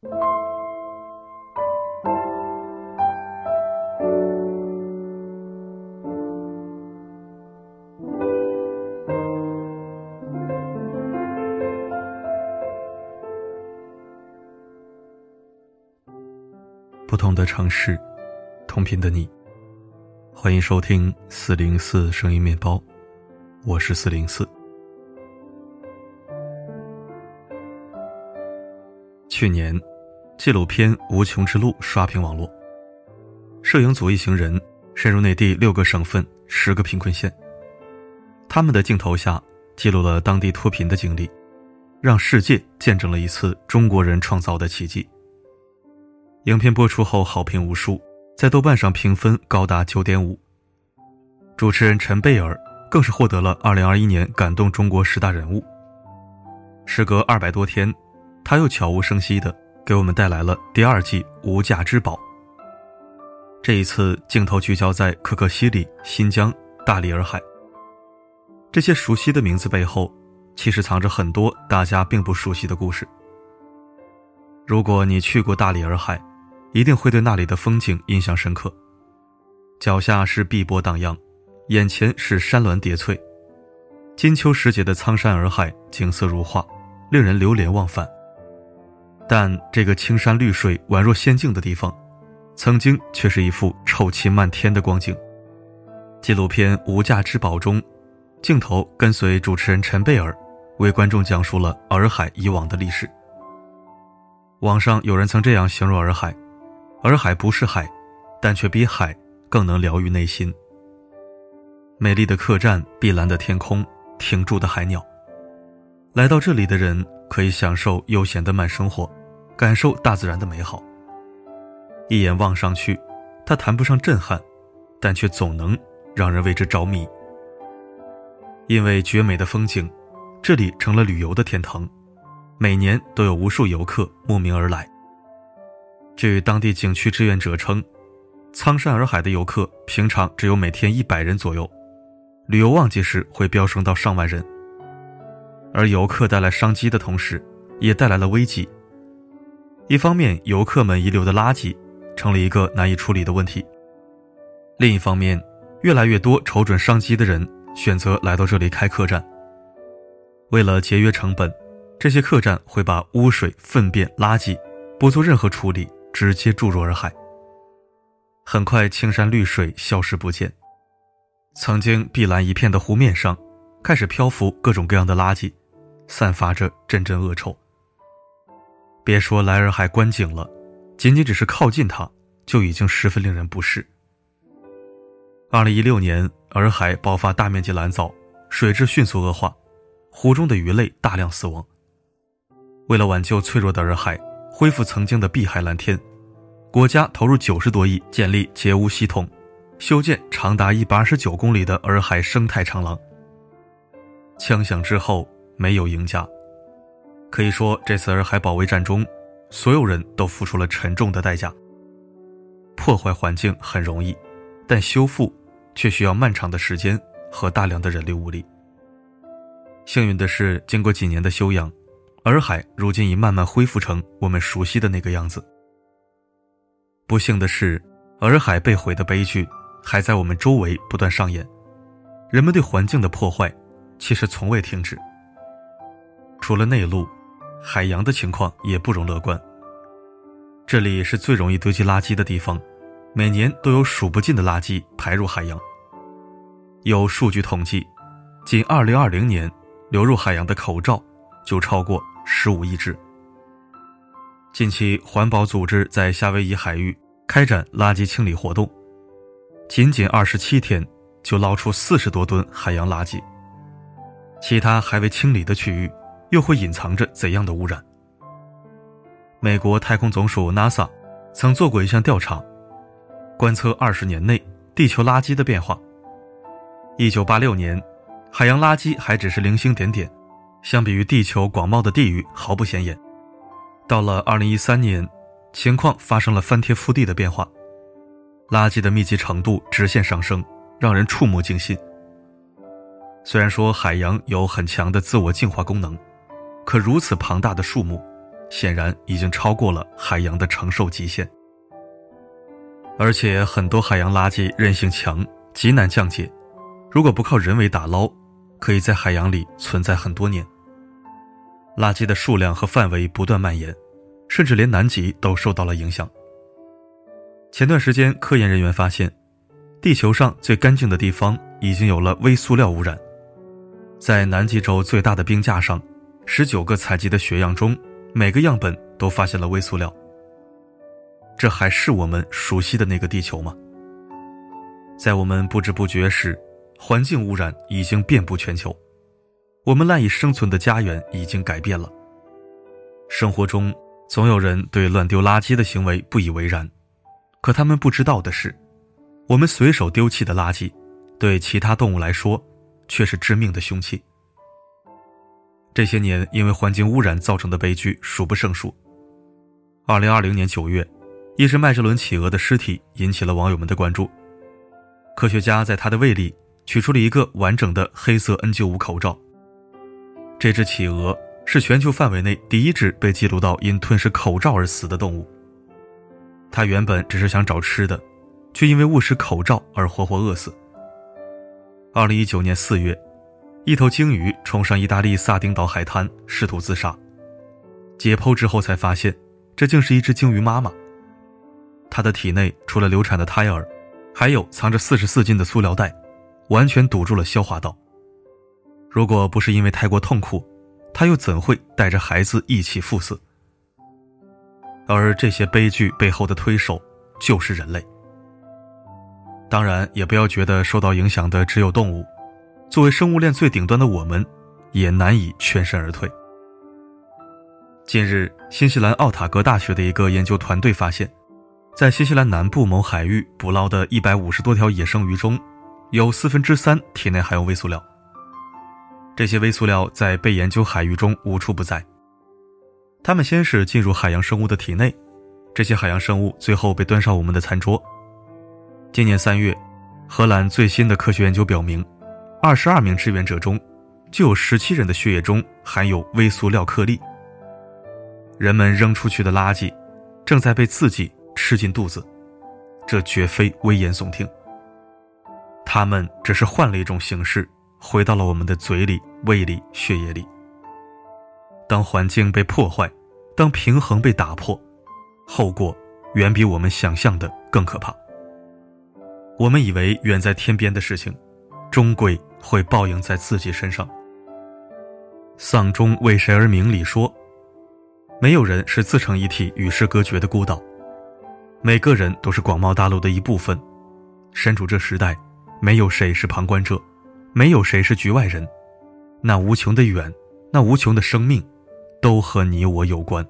不同的城市，同频的你。欢迎收听四零四声音面包，我是四零四。去年，纪录片《无穷之路》刷屏网络。摄影组一行人深入内地六个省份、十个贫困县，他们的镜头下记录了当地脱贫的经历，让世界见证了一次中国人创造的奇迹。影片播出后好评无数。在豆瓣上评分高达九点五。主持人陈贝尔更是获得了二零二一年感动中国十大人物。时隔二百多天，他又悄无声息地给我们带来了第二季《无价之宝》。这一次镜头聚焦在可可西里、新疆、大理洱海。这些熟悉的名字背后，其实藏着很多大家并不熟悉的故事。如果你去过大理洱海，一定会对那里的风景印象深刻。脚下是碧波荡漾，眼前是山峦叠翠，金秋时节的苍山洱海景色如画，令人流连忘返。但这个青山绿水、宛若仙境的地方，曾经却是一副臭气漫天的光景。纪录片《无价之宝》中，镜头跟随主持人陈贝尔，为观众讲述了洱海以往的历史。网上有人曾这样形容洱海。洱海不是海，但却比海更能疗愈内心。美丽的客栈，碧蓝的天空，停住的海鸟。来到这里的人可以享受悠闲的慢生活，感受大自然的美好。一眼望上去，它谈不上震撼，但却总能让人为之着迷。因为绝美的风景，这里成了旅游的天堂，每年都有无数游客慕名而来。据当地景区志愿者称，苍山洱海的游客平常只有每天一百人左右，旅游旺季时会飙升到上万人。而游客带来商机的同时，也带来了危机。一方面，游客们遗留的垃圾成了一个难以处理的问题；另一方面，越来越多瞅准商机的人选择来到这里开客栈。为了节约成本，这些客栈会把污水、粪便、垃圾不做任何处理。直接注入洱海。很快，青山绿水消失不见，曾经碧蓝一片的湖面上，开始漂浮各种各样的垃圾，散发着阵阵恶臭。别说来洱海观景了，仅仅只是靠近它，就已经十分令人不适。二零一六年，洱海爆发大面积蓝藻，水质迅速恶化，湖中的鱼类大量死亡。为了挽救脆弱的洱海，恢复曾经的碧海蓝天。国家投入九十多亿建立截污系统，修建长达一百二十九公里的洱海生态长廊。枪响之后，没有赢家。可以说，这次洱海保卫战中，所有人都付出了沉重的代价。破坏环境很容易，但修复却需要漫长的时间和大量的人力物力。幸运的是，经过几年的修养，洱海如今已慢慢恢复成我们熟悉的那个样子。不幸的是，洱海被毁的悲剧还在我们周围不断上演。人们对环境的破坏其实从未停止。除了内陆，海洋的情况也不容乐观。这里是最容易堆积垃圾的地方，每年都有数不尽的垃圾排入海洋。有数据统计，仅2020年流入海洋的口罩就超过15亿只。近期，环保组织在夏威夷海域开展垃圾清理活动，仅仅二十七天就捞出四十多吨海洋垃圾。其他还未清理的区域，又会隐藏着怎样的污染？美国太空总署 NASA 曾做过一项调查，观测二十年内地球垃圾的变化。一九八六年，海洋垃圾还只是零星点点，相比于地球广袤的地域，毫不显眼。到了二零一三年，情况发生了翻天覆地的变化，垃圾的密集程度直线上升，让人触目惊心。虽然说海洋有很强的自我净化功能，可如此庞大的数目，显然已经超过了海洋的承受极限。而且很多海洋垃圾韧性强，极难降解，如果不靠人为打捞，可以在海洋里存在很多年。垃圾的数量和范围不断蔓延，甚至连南极都受到了影响。前段时间，科研人员发现，地球上最干净的地方已经有了微塑料污染。在南极洲最大的冰架上，十九个采集的血样中，每个样本都发现了微塑料。这还是我们熟悉的那个地球吗？在我们不知不觉时，环境污染已经遍布全球，我们赖以生存的家园已经改变了。生活中总有人对乱丢垃圾的行为不以为然，可他们不知道的是，我们随手丢弃的垃圾，对其他动物来说，却是致命的凶器。这些年因为环境污染造成的悲剧数不胜数。二零二零年九月。一只麦哲伦企鹅的尸体引起了网友们的关注。科学家在它的胃里取出了一个完整的黑色 N95 口罩。这只企鹅是全球范围内第一只被记录到因吞噬口罩而死的动物。它原本只是想找吃的，却因为误食口罩而活活饿死。二零一九年四月，一头鲸鱼冲上意大利萨丁岛海滩，试图自杀。解剖之后才发现，这竟是一只鲸鱼妈妈。它的体内除了流产的胎儿，还有藏着四十四斤的塑料袋，完全堵住了消化道。如果不是因为太过痛苦，它又怎会带着孩子一起赴死？而这些悲剧背后的推手就是人类。当然，也不要觉得受到影响的只有动物，作为生物链最顶端的我们，也难以全身而退。近日，新西兰奥塔哥大学的一个研究团队发现。在新西兰南部某海域捕捞的一百五十多条野生鱼中，有四分之三体内含有微塑料。这些微塑料在被研究海域中无处不在。它们先是进入海洋生物的体内，这些海洋生物最后被端上我们的餐桌。今年三月，荷兰最新的科学研究表明，二十二名志愿者中，就有十七人的血液中含有微塑料颗粒。人们扔出去的垃圾，正在被自己。吃进肚子，这绝非危言耸听。他们只是换了一种形式，回到了我们的嘴里、胃里、血液里。当环境被破坏，当平衡被打破，后果远比我们想象的更可怕。我们以为远在天边的事情，终归会报应在自己身上。《丧钟为谁而鸣》里说：“没有人是自成一体、与世隔绝的孤岛。”每个人都是广袤大陆的一部分，身处这时代，没有谁是旁观者，没有谁是局外人。那无穷的远，那无穷的生命，都和你我有关。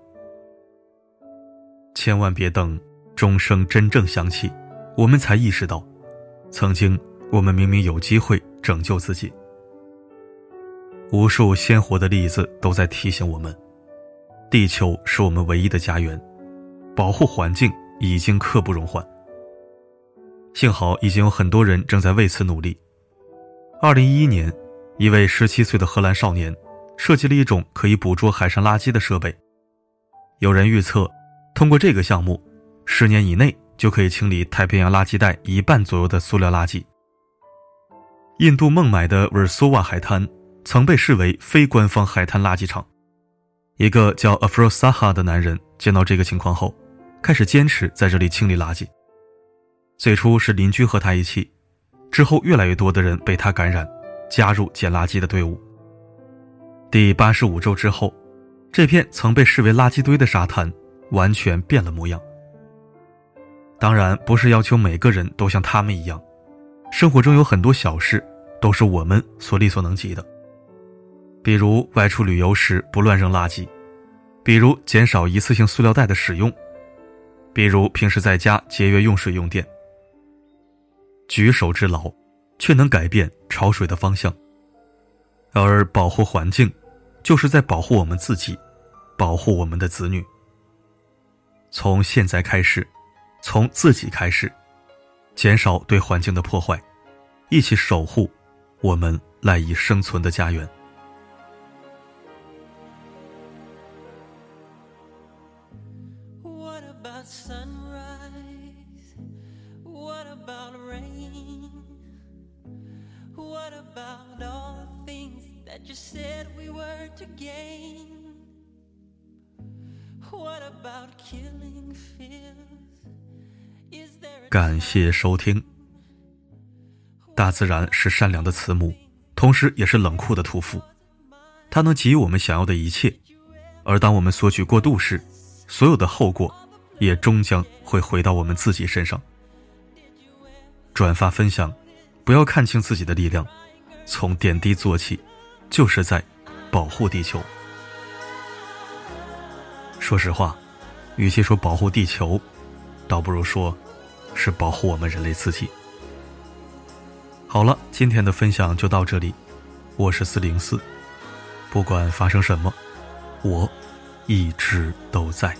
千万别等钟声真正响起，我们才意识到，曾经我们明明有机会拯救自己。无数鲜活的例子都在提醒我们，地球是我们唯一的家园，保护环境。已经刻不容缓。幸好已经有很多人正在为此努力。二零一一年，一位十七岁的荷兰少年设计了一种可以捕捉海上垃圾的设备。有人预测，通过这个项目，十年以内就可以清理太平洋垃圾带一半左右的塑料垃圾。印度孟买的维尔索瓦海滩曾被视为非官方海滩垃圾场。一个叫 Afrosaha 的男人见到这个情况后。开始坚持在这里清理垃圾。最初是邻居和他一起，之后越来越多的人被他感染，加入捡垃圾的队伍。第八十五周之后，这片曾被视为垃圾堆的沙滩完全变了模样。当然，不是要求每个人都像他们一样，生活中有很多小事都是我们所力所能及的，比如外出旅游时不乱扔垃圾，比如减少一次性塑料袋的使用。比如平时在家节约用水用电，举手之劳，却能改变潮水的方向。而保护环境，就是在保护我们自己，保护我们的子女。从现在开始，从自己开始，减少对环境的破坏，一起守护我们赖以生存的家园。What about killing? 感谢收听。大自然是善良的慈母，同时也是冷酷的屠夫。它能给予我们想要的一切，而当我们索取过度时，所有的后果也终将会回到我们自己身上。转发分享，不要看清自己的力量，从点滴做起，就是在保护地球。说实话，与其说保护地球，倒不如说是保护我们人类自己。好了，今天的分享就到这里，我是四零四，不管发生什么，我一直都在。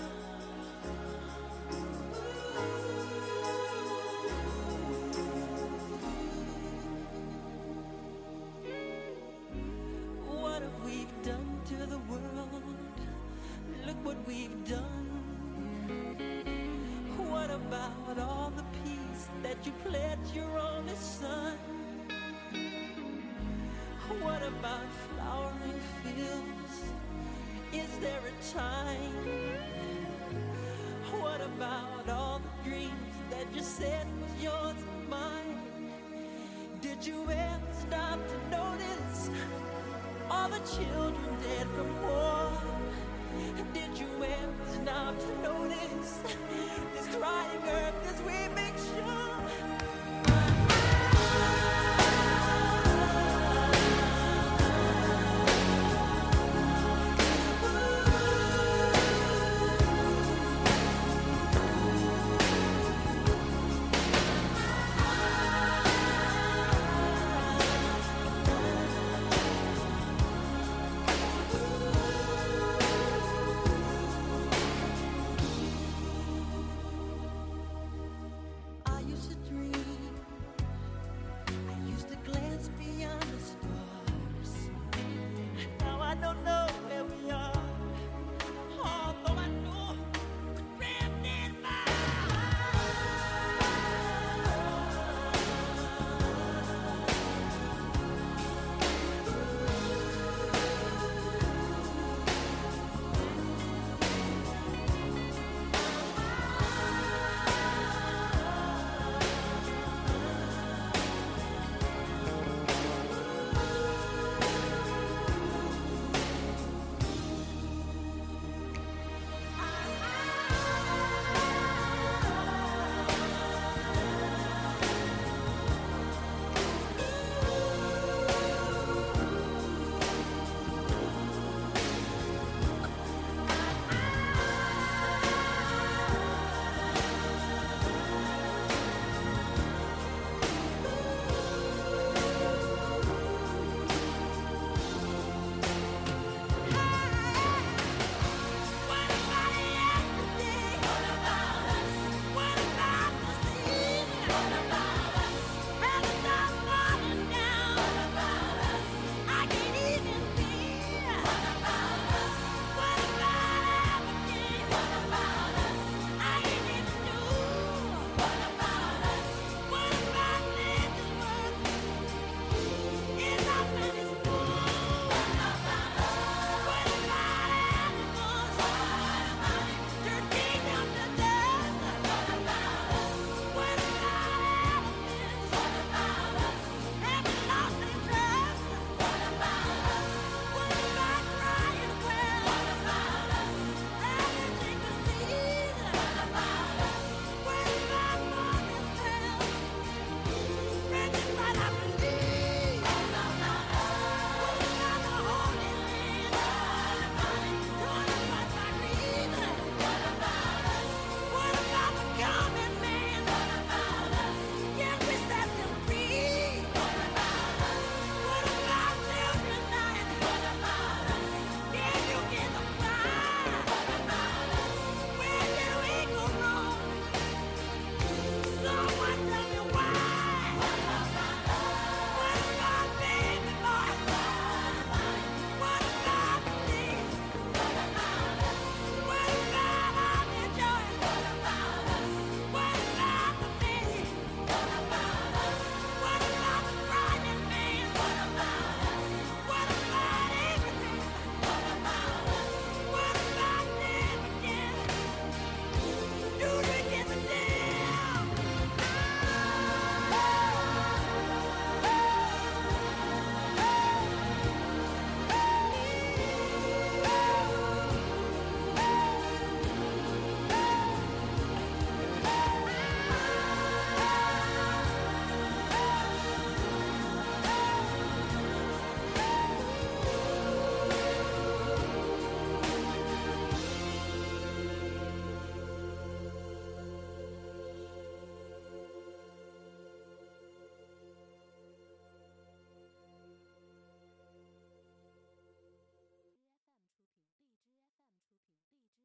other children dead from war. Did you ever stop to notice this crying earth as we make sure?